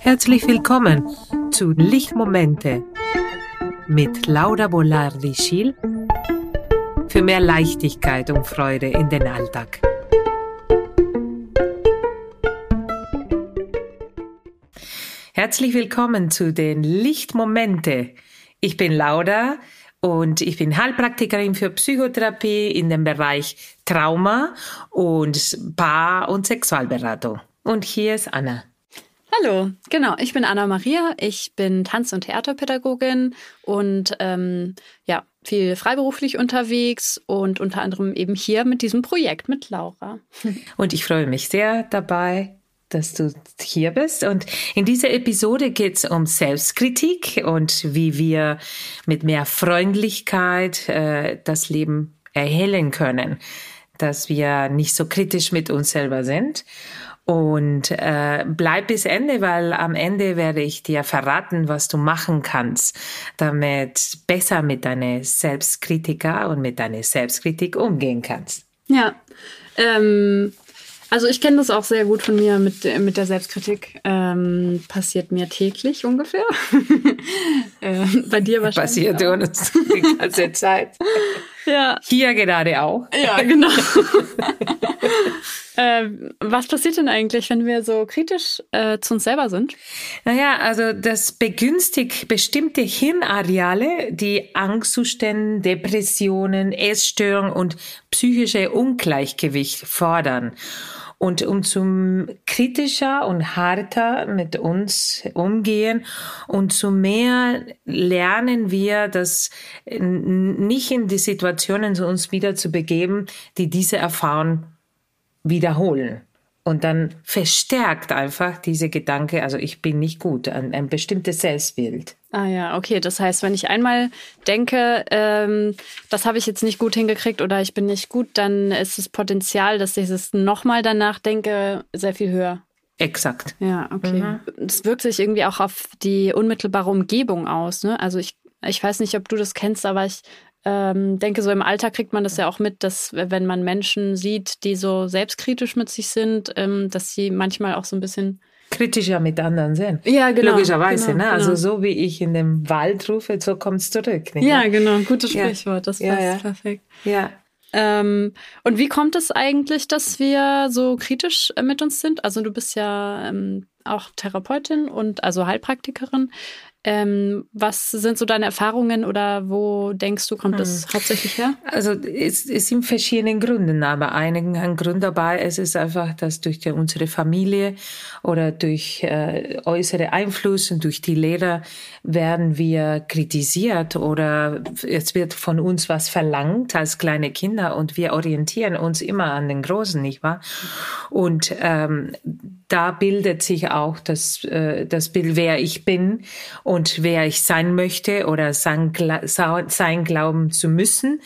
Herzlich willkommen zu Lichtmomente mit Laura Bolardi-Schiel für mehr Leichtigkeit und Freude in den Alltag. Herzlich willkommen zu den Lichtmomente. Ich bin Laura und ich bin Heilpraktikerin für Psychotherapie in dem Bereich Trauma und Paar- und Sexualberatung. Und hier ist Anna. Hallo, genau, ich bin Anna Maria, ich bin Tanz- und Theaterpädagogin und ähm, ja, viel freiberuflich unterwegs und unter anderem eben hier mit diesem Projekt mit Laura. Und ich freue mich sehr dabei, dass du hier bist. Und in dieser Episode geht es um Selbstkritik und wie wir mit mehr Freundlichkeit äh, das Leben erhellen können, dass wir nicht so kritisch mit uns selber sind. Und äh, bleib bis Ende, weil am Ende werde ich dir verraten, was du machen kannst, damit besser mit deiner Selbstkritiker und mit deiner Selbstkritik umgehen kannst. Ja, ähm, also ich kenne das auch sehr gut von mir mit, mit der Selbstkritik. Ähm, passiert mir täglich ungefähr. äh, bei dir wahrscheinlich. Passiert auch. uns die ganze Zeit. ja. Hier gerade auch. Ja, genau. äh, was passiert denn eigentlich, wenn wir so kritisch äh, zu uns selber sind? Naja, also das begünstigt bestimmte Hirnareale, die Angstzustände, Depressionen, Essstörungen und psychische Ungleichgewicht fordern. Und um zum kritischer und harter mit uns umgehen und zu mehr lernen wir, das nicht in die Situationen zu uns wieder zu begeben, die diese Erfahrung wiederholen. Und dann verstärkt einfach diese Gedanke, also ich bin nicht gut, ein, ein bestimmtes Selbstbild. Ah ja, okay. Das heißt, wenn ich einmal denke, ähm, das habe ich jetzt nicht gut hingekriegt oder ich bin nicht gut, dann ist das Potenzial, dass ich es nochmal danach denke, sehr viel höher. Exakt. Ja, okay. Mhm. Das wirkt sich irgendwie auch auf die unmittelbare Umgebung aus. Ne? Also ich, ich weiß nicht, ob du das kennst, aber ich ähm, denke, so im Alter kriegt man das ja auch mit, dass wenn man Menschen sieht, die so selbstkritisch mit sich sind, ähm, dass sie manchmal auch so ein bisschen kritischer mit anderen sind. Ja, genau. Logischerweise, genau, ne? Also genau. so wie ich in dem Wald rufe, so kommt es zurück. Nicht? Ja, genau. Gutes Sprichwort. Das passt ja, ja. perfekt. Ja. Ähm, und wie kommt es eigentlich, dass wir so kritisch äh, mit uns sind? Also du bist ja ähm, auch Therapeutin und also Heilpraktikerin. Ähm, was sind so deine Erfahrungen oder wo denkst du, kommt das hm. hauptsächlich her? Also es, es sind verschiedene Gründe, aber einigen ein Grund dabei ist es einfach, dass durch die, unsere Familie oder durch äh, äußere Einflüsse, durch die Lehrer werden wir kritisiert oder es wird von uns was verlangt als kleine Kinder und wir orientieren uns immer an den Großen, nicht wahr? Und ähm, da bildet sich auch das, äh, das Bild, wer ich bin und wer ich sein möchte oder sein, sein glauben zu müssen.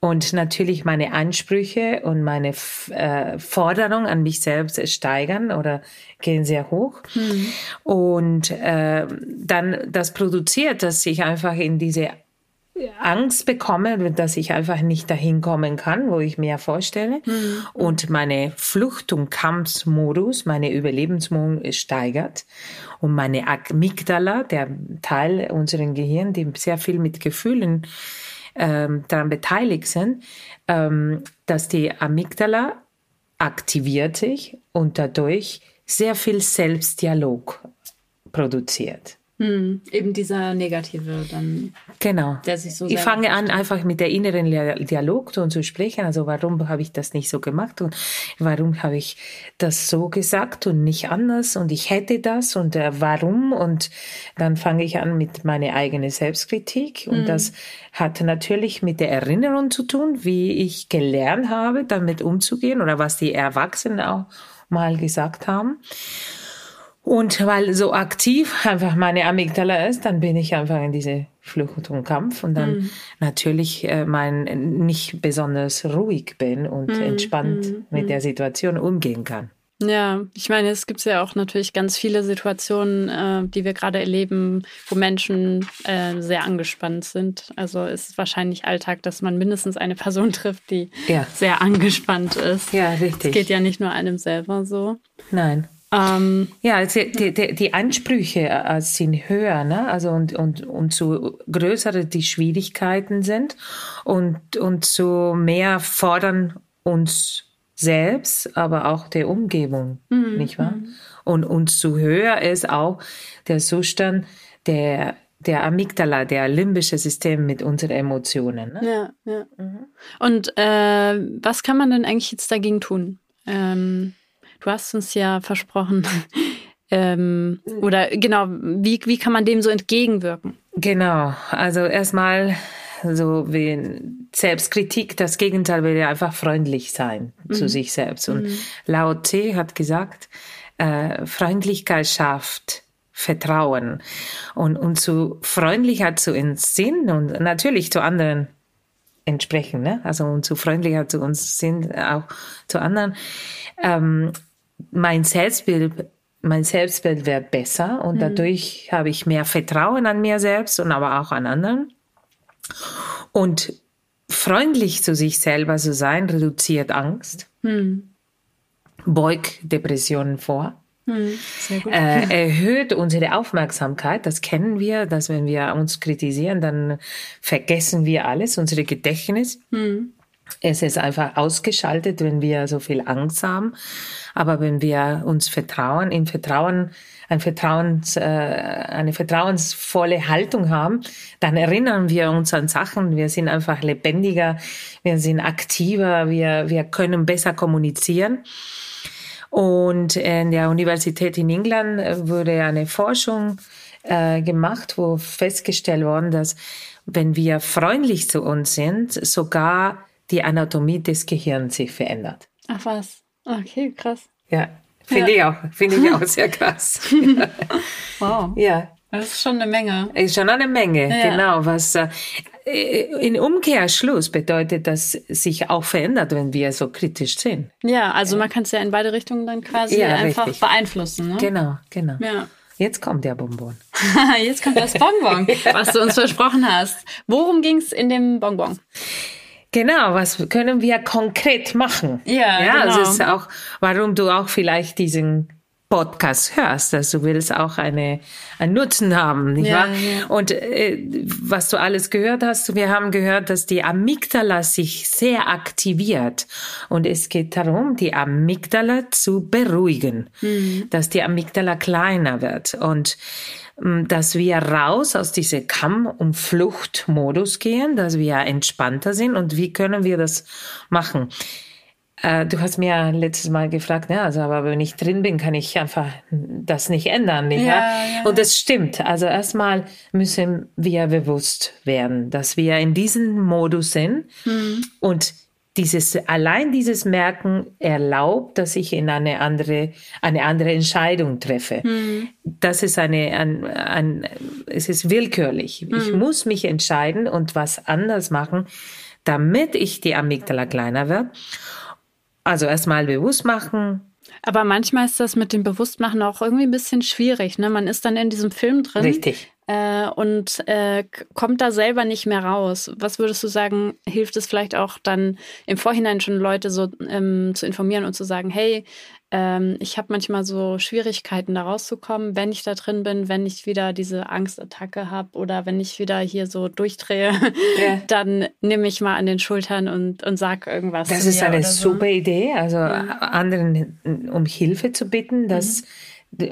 Und natürlich meine Ansprüche und meine äh, Forderung an mich selbst steigern oder gehen sehr hoch. Mhm. Und äh, dann das produziert, dass ich einfach in diese Angst bekomme, dass ich einfach nicht dahin kommen kann, wo ich mir vorstelle. Mhm. Und meine Flucht- und Kampfmodus, meine Überlebensmodus steigert. Und meine Amygdala, der Teil unseres Gehirns, die sehr viel mit Gefühlen ähm, daran beteiligt sind, ähm, dass die Amygdala aktiviert sich und dadurch sehr viel Selbstdialog produziert. Hm, eben dieser negative dann. Genau. Der sich so ich fange an, einfach mit der inneren Dialog zu sprechen. Also warum habe ich das nicht so gemacht und warum habe ich das so gesagt und nicht anders und ich hätte das und äh, warum und dann fange ich an mit meiner eigenen Selbstkritik und hm. das hat natürlich mit der Erinnerung zu tun, wie ich gelernt habe, damit umzugehen oder was die Erwachsenen auch mal gesagt haben. Und weil so aktiv einfach meine Amygdala ist, dann bin ich einfach in diese Flucht und Kampf und dann mhm. natürlich äh, mein nicht besonders ruhig bin und mhm. entspannt mhm. mit der Situation umgehen kann. Ja, ich meine, es gibt ja auch natürlich ganz viele Situationen, äh, die wir gerade erleben, wo Menschen äh, sehr angespannt sind. Also ist es wahrscheinlich Alltag, dass man mindestens eine Person trifft, die ja. sehr angespannt ist. Ja, richtig. Es geht ja nicht nur einem selber so. Nein. Ähm, ja, also die, die, die Ansprüche äh, sind höher, ne? Also und, und, und so größer die Schwierigkeiten sind und, und so mehr fordern uns selbst, aber auch der Umgebung, mhm. nicht wahr? Mhm. Und, und so höher ist auch der Zustand der, der Amygdala, der limbische System mit unseren Emotionen. Ne? Ja, ja. Mhm. Und äh, was kann man denn eigentlich jetzt dagegen tun? Ähm, du hast uns ja versprochen, ähm, oder genau, wie, wie kann man dem so entgegenwirken? Genau, also erstmal so wie Selbstkritik, das Gegenteil wäre einfach freundlich sein mhm. zu sich selbst. Und mhm. Lao Tse hat gesagt, äh, Freundlichkeit schafft Vertrauen. Und, und zu Freundlichkeit zu uns sind und natürlich zu anderen entsprechen, ne? also und zu Freundlichkeit zu uns sind, auch zu anderen. Ähm, mein Selbstbild mein Selbstbild wird besser und mhm. dadurch habe ich mehr Vertrauen an mir selbst und aber auch an anderen. Und freundlich zu sich selber zu sein, reduziert Angst, hm. beugt Depressionen vor. Hm, äh, erhöht unsere Aufmerksamkeit, das kennen wir, dass wenn wir uns kritisieren, dann vergessen wir alles, unsere Gedächtnis. Hm. Es ist einfach ausgeschaltet, wenn wir so viel Angst haben. Aber wenn wir uns vertrauen, in Vertrauen ein Vertrauens, äh, eine vertrauensvolle Haltung haben, dann erinnern wir uns an Sachen. Wir sind einfach lebendiger, wir sind aktiver, wir, wir können besser kommunizieren. Und in der Universität in England wurde eine Forschung äh, gemacht, wo festgestellt worden, dass wenn wir freundlich zu uns sind, sogar die Anatomie des Gehirns sich verändert. Ach was, okay, krass. Ja, Finde ja. ich auch. Finde ich auch sehr krass. wow. Ja. Das ist schon eine Menge. Ist schon eine Menge, ja. genau. Was äh, in Umkehrschluss bedeutet das sich auch verändert, wenn wir so kritisch sind. Ja, also man kann es ja in beide Richtungen dann quasi ja, einfach richtig. beeinflussen. Ne? Genau, genau. Ja. Jetzt kommt der Bonbon. Jetzt kommt das Bonbon, was du uns versprochen hast. Worum ging es in dem Bonbon? Genau, was können wir konkret machen? Ja, ja genau. Das ist auch, warum du auch vielleicht diesen Podcast hörst, dass du willst auch eine, einen Nutzen haben, nicht ja, wahr? Ja. Und äh, was du alles gehört hast, wir haben gehört, dass die Amygdala sich sehr aktiviert. Und es geht darum, die Amygdala zu beruhigen, mhm. dass die Amygdala kleiner wird. Und dass wir raus aus diesem Kamm- und Fluchtmodus gehen, dass wir entspannter sind und wie können wir das machen? Äh, du hast mir letztes Mal gefragt, ne, also aber wenn ich drin bin, kann ich einfach das nicht ändern, nicht ja, ja. Und das stimmt. Also erstmal müssen wir bewusst werden, dass wir in diesem Modus sind mhm. und dieses, allein dieses Merken erlaubt, dass ich in eine andere, eine andere Entscheidung treffe. Mhm. Das ist eine, ein, ein, es ist willkürlich. Mhm. Ich muss mich entscheiden und was anders machen, damit ich die Amygdala kleiner wird. Also erstmal bewusst machen, aber manchmal ist das mit dem Bewusstmachen auch irgendwie ein bisschen schwierig. Ne? Man ist dann in diesem Film drin. Richtig äh, und äh, kommt da selber nicht mehr raus. Was würdest du sagen, hilft es vielleicht auch dann im Vorhinein schon Leute so ähm, zu informieren und zu sagen, hey, ähm, ich habe manchmal so Schwierigkeiten da rauszukommen, wenn ich da drin bin, wenn ich wieder diese Angstattacke habe oder wenn ich wieder hier so durchdrehe, ja. dann nehme ich mal an den Schultern und, und sag irgendwas. Das ist eine so. super Idee, also ja. anderen um Hilfe zu bitten, dass mhm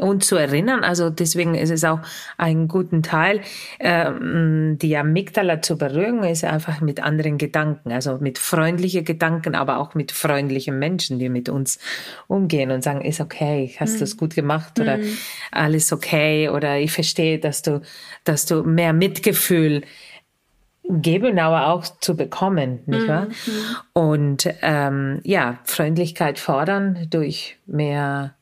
und zu erinnern. Also deswegen ist es auch ein guter Teil, ähm, die Amygdala zu berühren, ist einfach mit anderen Gedanken, also mit freundlichen Gedanken, aber auch mit freundlichen Menschen, die mit uns umgehen und sagen, ist okay, hast mhm. du es gut gemacht oder mhm. alles okay oder ich verstehe, dass du, dass du mehr Mitgefühl geben, aber auch zu bekommen, nicht mhm. wahr? Und ähm, ja, Freundlichkeit fordern durch mehr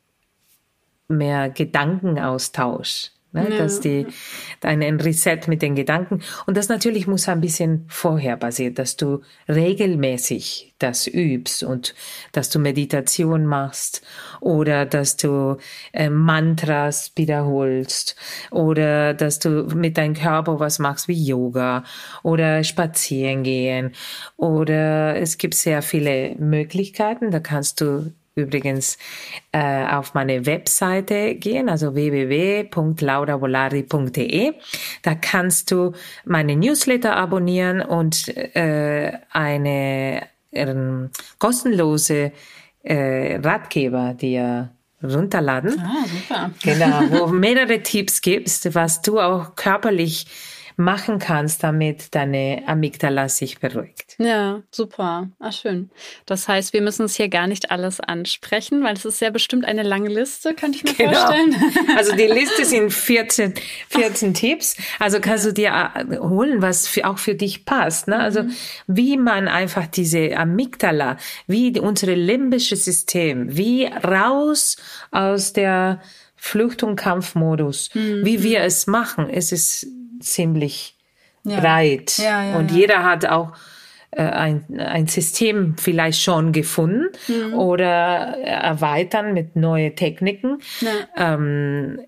mehr Gedankenaustausch. Ne? Ja. Dass die ein Reset mit den Gedanken. Und das natürlich muss ein bisschen vorher passieren, dass du regelmäßig das übst und dass du Meditation machst oder dass du äh, Mantras wiederholst oder dass du mit deinem Körper was machst wie Yoga oder spazieren gehen oder es gibt sehr viele Möglichkeiten. Da kannst du übrigens äh, auf meine Webseite gehen, also www.lauravolari.de. Da kannst du meine Newsletter abonnieren und äh, eine äh, kostenlose äh, Ratgeber dir runterladen. Ah, super. Genau, wo mehrere Tipps gibst, was du auch körperlich machen kannst, damit deine Amygdala sich beruhigt. Ja, super. Ah, schön. Das heißt, wir müssen uns hier gar nicht alles ansprechen, weil es ist ja bestimmt eine lange Liste, könnte ich mir Genau. vorstellen. Also die Liste sind 14, 14 Tipps. Also kannst du dir äh, holen, was für, auch für dich passt. Ne? Also wie man einfach diese Amygdala, wie die, unsere limbische System, wie raus aus der Flucht- und Kampfmodus, wie wir es machen, es ist ziemlich Ja. breit. Ja, ja, und jeder hat auch äh, ein, ein System vielleicht schon gefunden oder erweitern mit neuen Techniken. Ja. Ähm,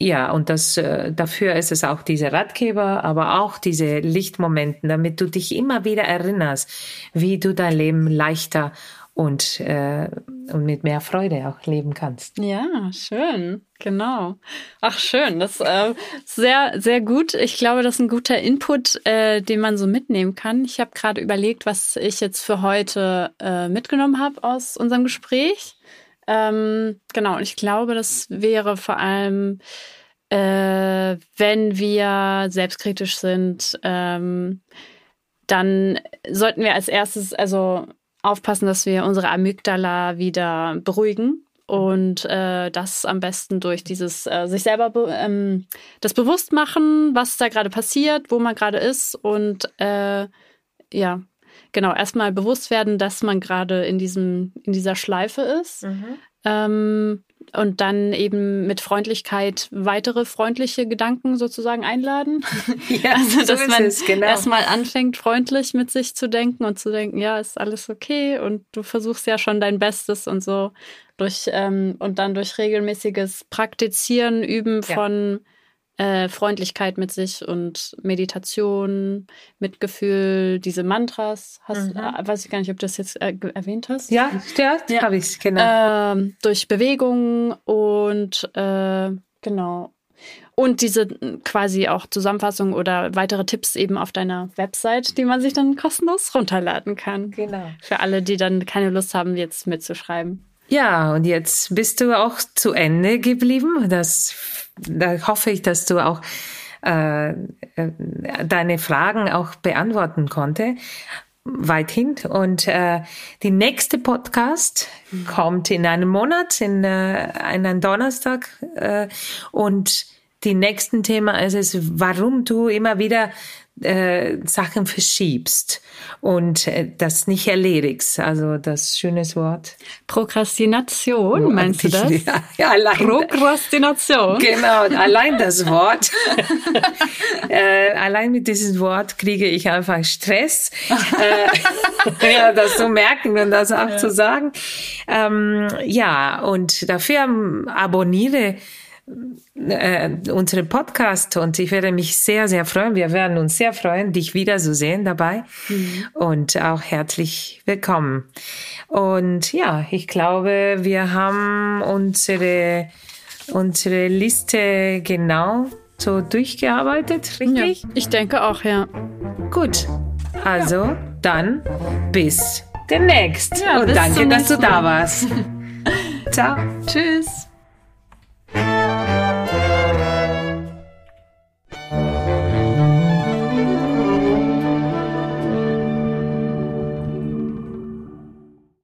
ja, und das, äh, dafür ist es auch diese Ratgeber, aber auch diese Lichtmomenten, damit du dich immer wieder erinnerst, wie du dein Leben leichter und, äh, und mit mehr Freude auch leben kannst. Ja, schön, genau. Ach, schön, das äh, sehr, sehr gut. Ich glaube, das ist ein guter Input, äh, den man so mitnehmen kann. Ich habe gerade überlegt, was ich jetzt für heute äh, mitgenommen habe aus unserem Gespräch. Ähm, genau, und ich glaube, das wäre vor allem, äh, wenn wir selbstkritisch sind, ähm, dann sollten wir als erstes also aufpassen, dass wir unsere Amygdala wieder beruhigen und äh, das am besten durch dieses äh, sich selber be ähm, das bewusst machen, was da gerade passiert, wo man gerade ist und äh, ja genau erstmal bewusst werden, dass man gerade in diesem in dieser Schleife ist ähm, und dann eben mit Freundlichkeit weitere freundliche Gedanken sozusagen einladen. Ja, Also, so dass man es, genau. erstmal anfängt, freundlich mit sich zu denken und zu denken, ja, ist alles okay und du versuchst ja schon dein Bestes und so. Durch, ähm, und dann durch regelmäßiges Praktizieren, Üben Ja. von äh, Freundlichkeit mit sich und Meditation, Mitgefühl, diese Mantras. Hast, Mhm. äh, weiß ich gar nicht, ob du das jetzt äh, erwähnt hast. Ja, ja, Ja. habe ich, genau. Ähm, durch Bewegung und äh, genau. Und diese äh, quasi auch Zusammenfassung oder weitere Tipps eben auf deiner Website, die man sich dann kostenlos runterladen kann. genau. Für alle, die dann keine Lust haben, jetzt mitzuschreiben. Ja, und jetzt bist du auch zu Ende geblieben. Das, da hoffe ich, dass du auch äh, deine Fragen auch beantworten konnte weithin. Und äh, die nächste Podcast kommt in einem Monat, in äh, einen Donnerstag. Äh, und die nächsten Thema ist es, warum du immer wieder äh, Sachen verschiebst und äh, das nicht erledigst. Also das schönes Wort. Prokrastination, meinst du das? Ja, ja allein, Prokrastination. genau, allein das Wort. äh, allein mit diesem Wort kriege ich einfach Stress, äh, ja, das zu merken und das auch zu sagen. Ähm, ja, und dafür abonniere äh, unseren Podcast und ich werde mich sehr, sehr freuen. Wir werden uns sehr freuen, dich wiederzusehen dabei und auch herzlich willkommen. Und ja, ich glaube, wir haben unsere, unsere Liste genau so durchgearbeitet, Ja, richtig? ich denke auch, ja. Gut. Also, dann bis demnächst. Ja, und bis danke, dass du da warst. Ciao. Tschüss.